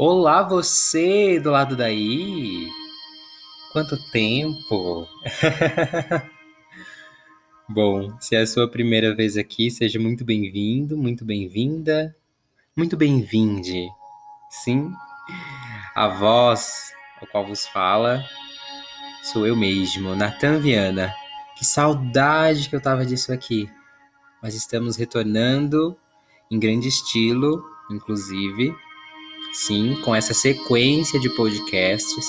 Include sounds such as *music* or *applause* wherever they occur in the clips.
Olá, você do lado daí! Quanto tempo! *laughs* Bom, se é a sua primeira vez aqui, seja muito bem-vindo, muito bem-vinda, muito bem-vinde. Sim, a voz ao qual vos fala sou eu mesmo, Natan Viana. Que saudade que eu tava disso aqui. Mas estamos retornando em grande estilo, inclusive sim, com essa sequência de podcasts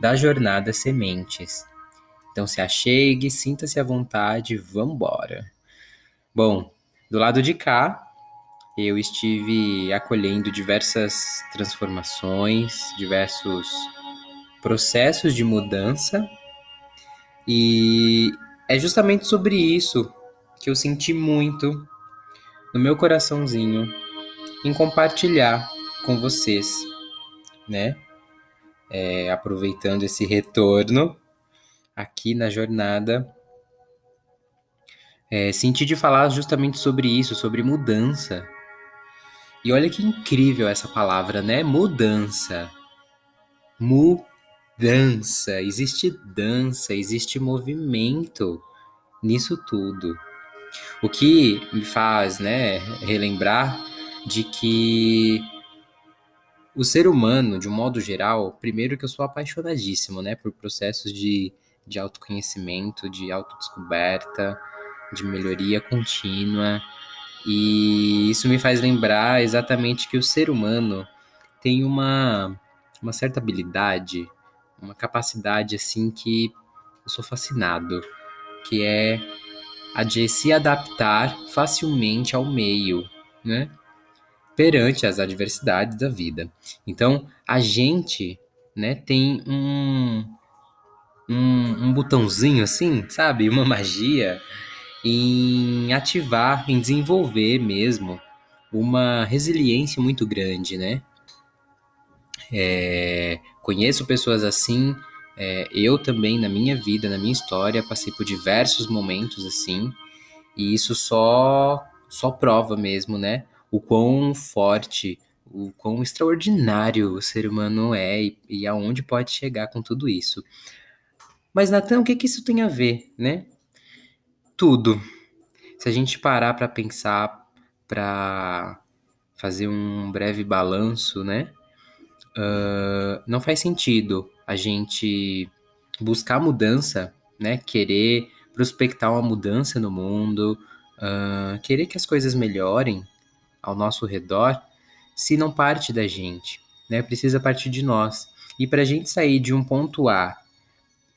da Jornada Sementes. Então se achegue, sinta-se à vontade, vambora. Bom, do lado de cá, eu estive acolhendo diversas transformações, diversos processos de mudança, e é justamente sobre isso que eu senti muito no meu coraçãozinho em compartilhar com vocês, né? É, aproveitando esse retorno aqui na jornada, é, senti de falar justamente sobre isso, sobre mudança. E olha que incrível essa palavra, né? Mudança. Mudança. Existe dança, existe movimento nisso tudo. O que me faz, né, relembrar de que o ser humano, de um modo geral, primeiro que eu sou apaixonadíssimo, né, por processos de, de autoconhecimento, de autodescoberta, de melhoria contínua. E isso me faz lembrar exatamente que o ser humano tem uma, uma certa habilidade, uma capacidade assim que eu sou fascinado, que é a de se adaptar facilmente ao meio, né? Perante as adversidades da vida. Então, a gente, né, tem um, um, um botãozinho assim, sabe? Uma magia em ativar, em desenvolver mesmo uma resiliência muito grande, né? É, conheço pessoas assim, é, eu também na minha vida, na minha história, passei por diversos momentos assim, e isso só só prova mesmo, né? O quão forte, o quão extraordinário o ser humano é e, e aonde pode chegar com tudo isso. Mas, Natan, o que, que isso tem a ver, né? Tudo. Se a gente parar para pensar, para fazer um breve balanço, né? Uh, não faz sentido a gente buscar mudança, né? Querer prospectar uma mudança no mundo, uh, querer que as coisas melhorem, ao nosso redor se não parte da gente, né? Precisa partir de nós. E para a gente sair de um ponto A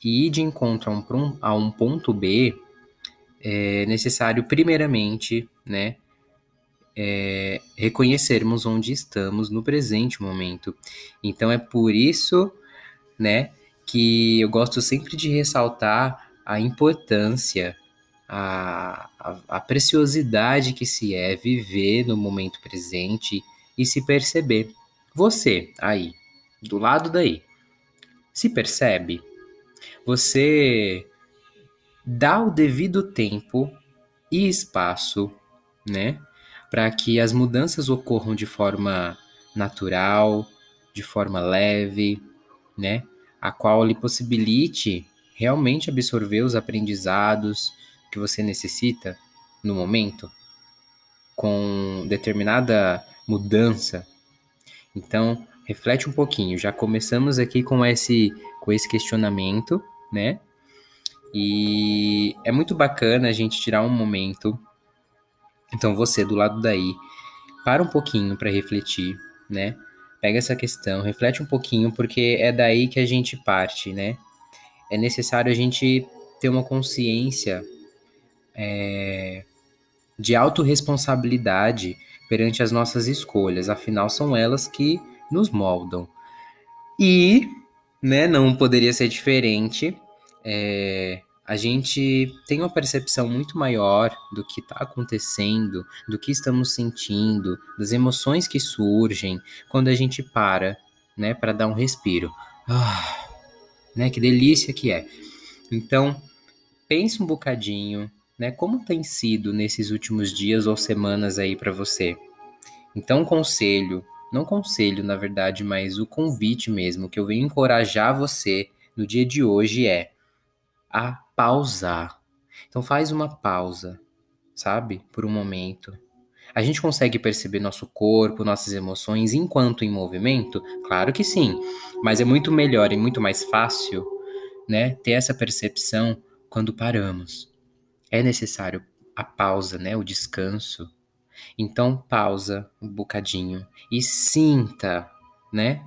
e ir de encontro a um, a um ponto B, é necessário, primeiramente, né, é, reconhecermos onde estamos no presente momento. Então é por isso, né, que eu gosto sempre de ressaltar a importância a, a, preciosidade que se é viver no momento presente e se perceber. Você, aí, do lado daí, se percebe? Você dá o devido tempo e espaço, né, para que as mudanças ocorram de forma natural, de forma leve, né, a qual lhe possibilite realmente absorver os aprendizados, que você necessita no momento, com determinada mudança. Então, reflete um pouquinho. Já começamos aqui com esse com esse questionamento, né? E é muito bacana a gente tirar um momento. Então, você do lado daí, para um pouquinho para refletir, né? Pega essa questão, reflete um pouquinho, porque é daí que a gente parte, né? É necessário a gente ter uma consciência é, de autorresponsabilidade perante as nossas escolhas, afinal são elas que nos moldam. E, né, não poderia ser diferente, é, a gente tem uma percepção muito maior do que está acontecendo, do que estamos sentindo, das emoções que surgem quando a gente para, né, para dar um respiro. Ah, né, que delícia que é. Então, pense um bocadinho, né? Como tem sido nesses últimos dias ou semanas aí para você? Então, conselho, não conselho, na verdade, mas o convite mesmo que eu venho encorajar você no dia de hoje é a pausar. Então faz uma pausa, sabe? Por um momento. A gente consegue perceber nosso corpo, nossas emoções enquanto em movimento? Claro que sim, mas é muito melhor e muito mais fácil, né, ter essa percepção quando paramos. É necessário a pausa, né, o descanso. Então pausa um bocadinho e sinta, né?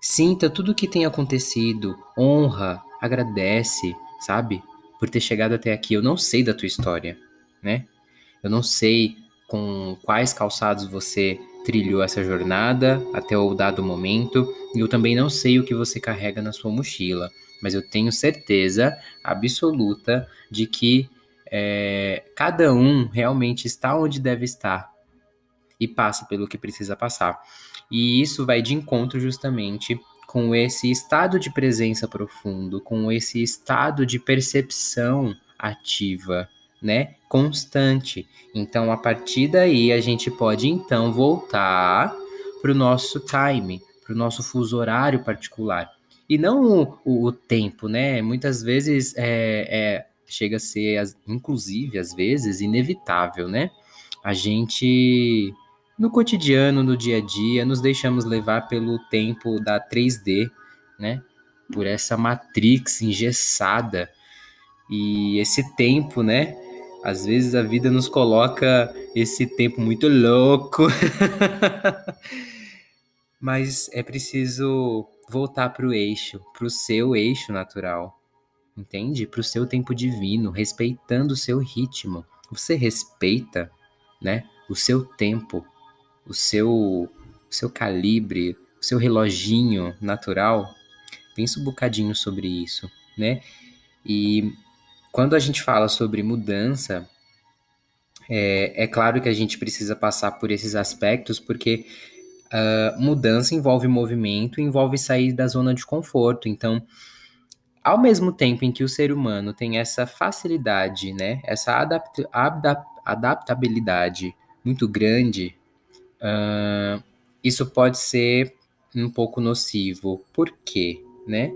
Sinta tudo o que tem acontecido, honra, agradece, sabe? Por ter chegado até aqui. Eu não sei da tua história, né? Eu não sei com quais calçados você trilhou essa jornada até o dado momento, e eu também não sei o que você carrega na sua mochila, mas eu tenho certeza absoluta de que é, cada um realmente está onde deve estar e passa pelo que precisa passar. E isso vai de encontro justamente com esse estado de presença profundo, com esse estado de percepção ativa, né? Constante. Então, a partir daí, a gente pode então voltar para o nosso time, para o nosso fuso horário particular. E não o, o, o tempo, né? Muitas vezes é, é, chega a ser, inclusive, às vezes, inevitável, né? A gente no cotidiano, no dia a dia, nos deixamos levar pelo tempo da 3D, né? Por essa matrix engessada. E esse tempo, né? Às vezes a vida nos coloca esse tempo muito louco. *laughs* Mas é preciso voltar para o eixo, para o seu eixo natural. Entende? Para o seu tempo divino, respeitando o seu ritmo. Você respeita, né? O seu tempo o seu, o seu calibre, o seu reloginho natural, pensa um bocadinho sobre isso, né? E quando a gente fala sobre mudança, é, é claro que a gente precisa passar por esses aspectos, porque uh, mudança envolve movimento, envolve sair da zona de conforto. Então, ao mesmo tempo em que o ser humano tem essa facilidade, né, essa adapt adaptabilidade muito grande uh, isso pode ser um pouco nocivo. Por quê? Né?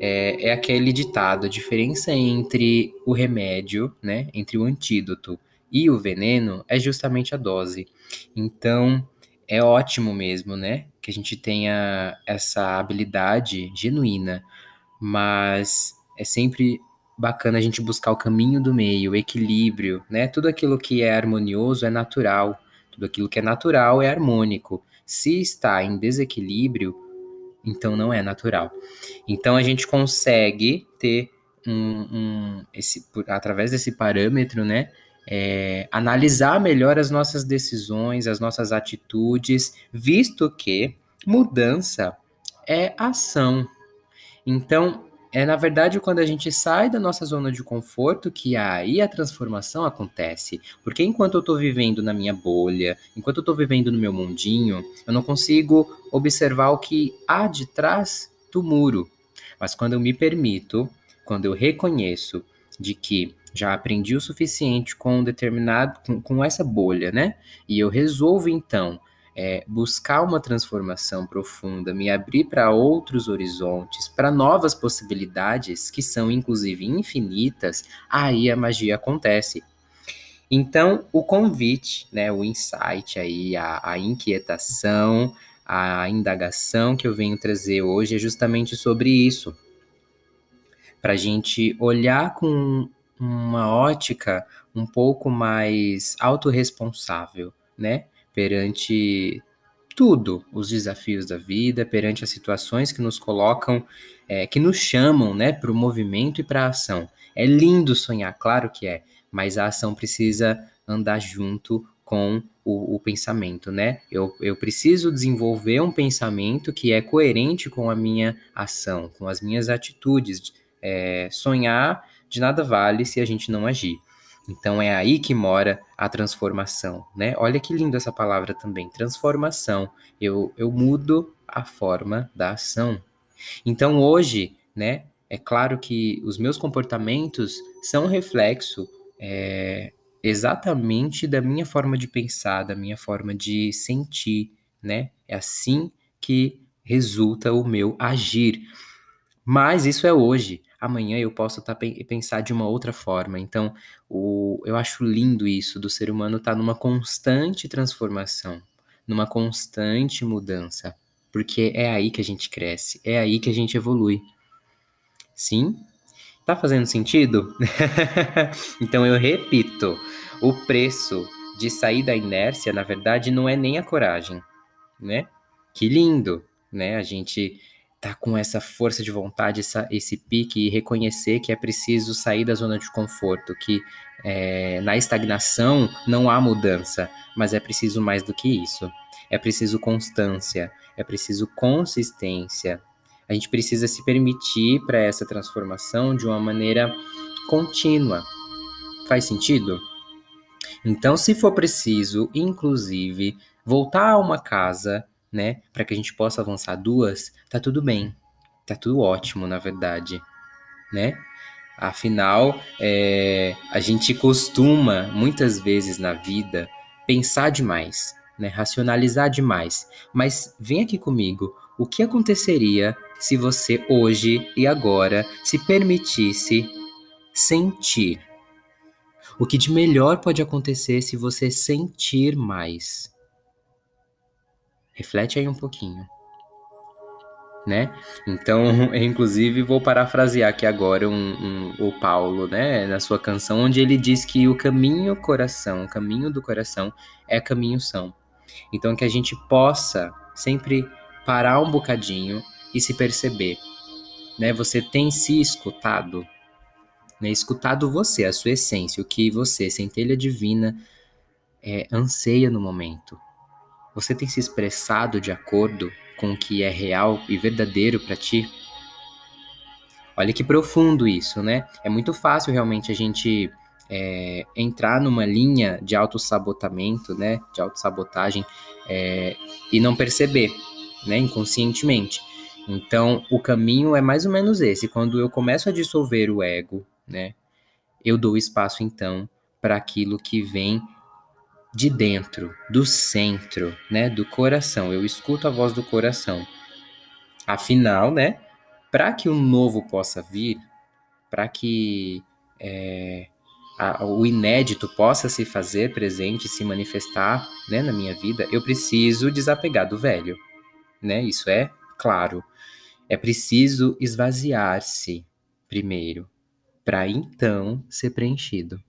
É, é aquele ditado, a diferença entre o remédio, né, entre o antídoto e o veneno é justamente a dose. Então, é ótimo mesmo, né, que a gente tenha essa habilidade genuína, mas é sempre bacana a gente buscar o caminho do meio, o equilíbrio, né? Tudo aquilo que é harmonioso é natural. Tudo aquilo que é natural é harmônico. Se está em desequilíbrio, então não é natural. Então a gente consegue ter um, um esse, através desse parâmetro, né? É, analisar melhor as nossas decisões, as nossas atitudes, visto que mudança é ação. Então, é na verdade quando a gente sai da nossa zona de conforto que aí a transformação acontece. Porque enquanto eu estou vivendo na minha bolha, enquanto eu estou vivendo no meu mundinho, eu não consigo observar o que há de trás do muro. Mas quando eu me permito, quando eu reconheço de que já aprendi o suficiente com determinado com, com essa bolha, né? E eu resolvo então é, buscar uma transformação profunda, me abrir para outros horizontes, para novas possibilidades que são inclusive infinitas, aí a magia acontece. Então, o convite, né, o insight aí, a, a inquietação, a indagação que eu venho trazer hoje é justamente sobre isso. Para a gente olhar com uma ótica um pouco mais autorresponsável, né? Perante tudo, os desafios da vida, perante as situações que nos colocam, é, que nos chamam né, para o movimento e para a ação. É lindo sonhar, claro que é, mas a ação precisa andar junto com o, o, pensamento, né? Eu, eu preciso desenvolver um pensamento que é coerente com a minha ação, com as minhas atitudes. É, sonhar de nada vale se a gente não agir. Então é aí que mora a transformação, né? Olha que lindo essa palavra também, transformação. Eu, eu mudo a forma da ação. Então hoje, né? É claro que os meus comportamentos são reflexo é, exatamente da minha forma de pensar, da minha forma de sentir, né? É assim que resulta o meu agir. Mas isso é hoje. Amanhã eu posso tá, pensar de uma outra forma. Então, o, eu acho lindo isso do ser humano estar tá numa constante transformação, numa constante mudança. Porque é aí que a gente cresce, é aí que a gente evolui. Sim? Tá fazendo sentido? *laughs* então eu repito: o preço de sair da inércia, na verdade, não é nem a coragem, né? Que lindo, né? A gente tá com essa força de vontade, essa, esse pique e reconhecer que é preciso sair da zona de conforto, que é, na estagnação não há mudança, mas é preciso mais do que isso. É preciso constância, é preciso consistência. A gente precisa se permitir para essa transformação de uma maneira contínua. Faz sentido? Então, se for preciso, inclusive, voltar a uma casa, né, para que a gente possa avançar duas, tá tudo bem. Tá tudo ótimo, na verdade, né? Afinal, é, a gente costuma, muitas vezes na vida, pensar demais, né? racionalizar demais. Mas vem aqui comigo, o que aconteceria se você hoje e agora se permitisse sentir? O que de melhor pode acontecer se você sentir mais? Reflete aí um pouquinho. Né? Então, *laughs* inclusive, vou parafrasear aqui agora um, um, o Paulo, né, na sua canção, onde ele diz que o caminho coração, o caminho do coração é caminho são. Então, que a gente possa sempre parar um bocadinho e se perceber, né? Você tem se escutado? né, escutado você, a sua essência, o que você, centelha divina, é, anseia no momento. Você tem se expressado de acordo com o que é real e verdadeiro para ti? Olha que profundo isso, né? É muito fácil realmente a gente é, entrar numa linha de autossabotamento, né? De autossabotagem é, e não perceber, né? Inconscientemente. Então, o caminho é mais ou menos esse. Quando eu começo a dissolver o ego, né? Eu dou espaço então para aquilo que vem de dentro, do centro, né, do coração. Eu escuto a voz do coração. Afinal, né, para que o novo possa vir, para que é, a, o inédito possa se fazer presente, se manifestar, né, na minha vida, eu preciso desapegar do velho, né? Isso é claro. É preciso esvaziar-se primeiro, para então ser preenchido.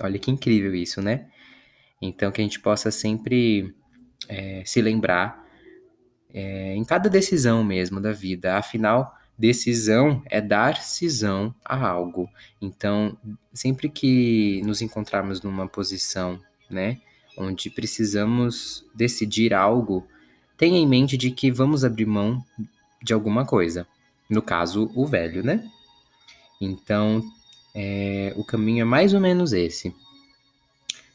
Olha que incrível isso, né? Então, que a gente possa sempre é, se lembrar é, em cada decisão mesmo da vida. Afinal, decisão é dar cisão a algo. Então, sempre que nos encontrarmos numa posição, né, onde precisamos decidir algo, tenha em mente de que vamos abrir mão de alguma coisa. No caso, o velho, né? Então, é, o caminho é mais ou menos esse.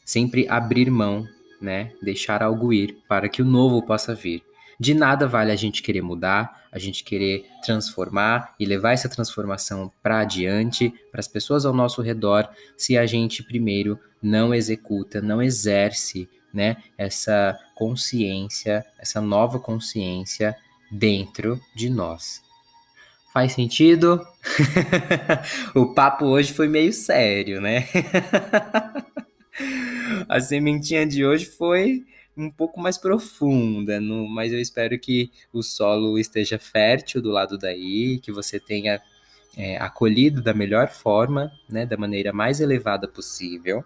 Sempre abrir mão, né? Deixar algo ir para que o novo possa vir. De nada vale a gente querer mudar, a gente querer transformar e levar essa transformação para adiante, para as pessoas ao nosso redor, se a gente primeiro não executa, não exerce, né, essa consciência, essa nova consciência dentro de nós. Faz sentido? *laughs* o papo hoje foi meio sério, né? *laughs* a sementinha de hoje foi um pouco mais profunda, no, mas eu espero que o solo esteja fértil do lado daí, que você tenha é, acolhido da melhor forma, né, da maneira mais elevada possível,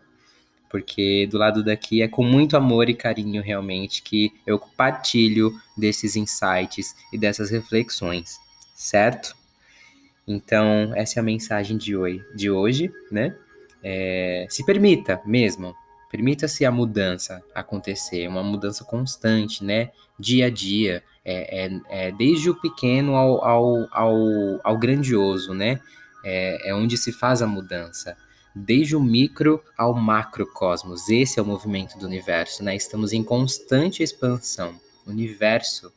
porque do lado daqui é com muito amor e carinho realmente que eu compartilho desses insights e dessas reflexões certo? Então, essa é a mensagem de hoje, de hoje né? É, se permita mesmo, permita-se a mudança acontecer, uma mudança constante, né? Dia a dia, é, é, é desde o pequeno ao, ao, ao, ao grandioso, né? É, é onde se faz a mudança. Desde o micro ao macrocosmos, esse é o movimento do universo, né? Estamos em constante expansão. O universo,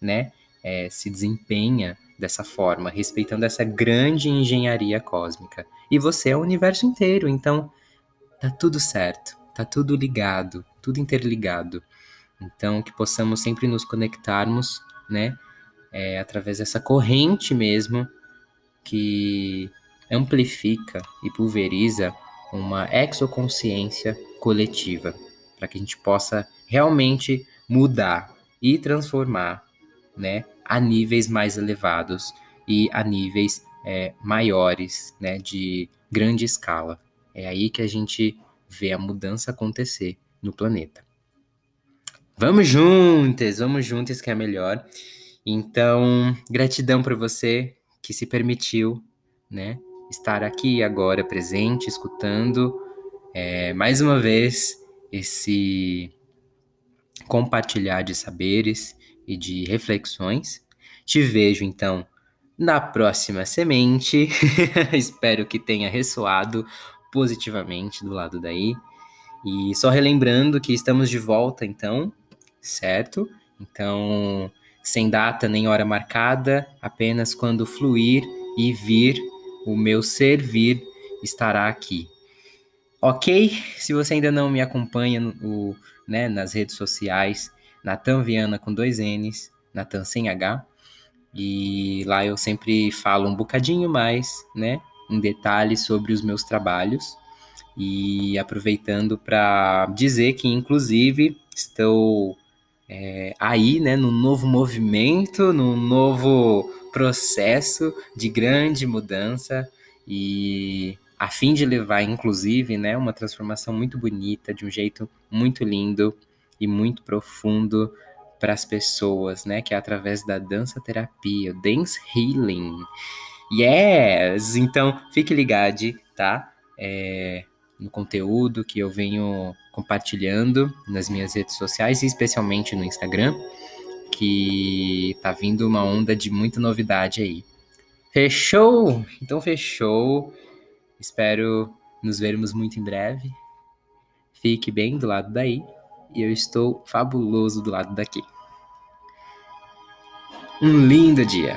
né? É, se desempenha dessa forma, respeitando essa grande engenharia cósmica. E você é o universo inteiro, então tá tudo certo, tá tudo ligado, tudo interligado. Então, que possamos sempre nos conectarmos, né? É, através dessa corrente mesmo que amplifica e pulveriza uma exoconsciência coletiva, para que a gente possa realmente mudar e transformar, né, a níveis mais elevados e a níveis é, maiores, né, de grande escala. É aí que a gente vê a mudança acontecer no planeta. Vamos juntas, vamos juntas que é melhor. Então, gratidão para você que se permitiu, né, estar aqui agora presente, escutando é, mais uma vez esse compartilhar de saberes e de reflexões. Te vejo então na próxima semente. *laughs* Espero que tenha ressoado positivamente do lado daí. E só relembrando que estamos de volta então, certo? Então, sem data nem hora marcada, apenas quando fluir e vir o meu servir estará aqui. Ok? Se você ainda não me acompanha né, nas redes sociais, Natan Viana com dois N's, Natan sem H. E lá eu sempre falo um bocadinho mais, né, em detalhes sobre os meus trabalhos. E aproveitando para dizer que, inclusive, estou é, aí, né, num novo movimento, num novo processo de grande mudança e a fim de levar, inclusive, né, uma transformação muito bonita, de um jeito muito lindo e muito profundo para as pessoas, né, que é através da dança terapia, dance healing. Yes! Então, fique ligado, tá? É, no conteúdo que eu venho compartilhando nas minhas redes sociais e especialmente no Instagram, que tá vindo uma onda de muita novidade aí. Fechou? Então fechou. Espero nos vermos muito em breve. Fique bem do lado daí e eu estou fabuloso do lado daqui. Um lindo dia!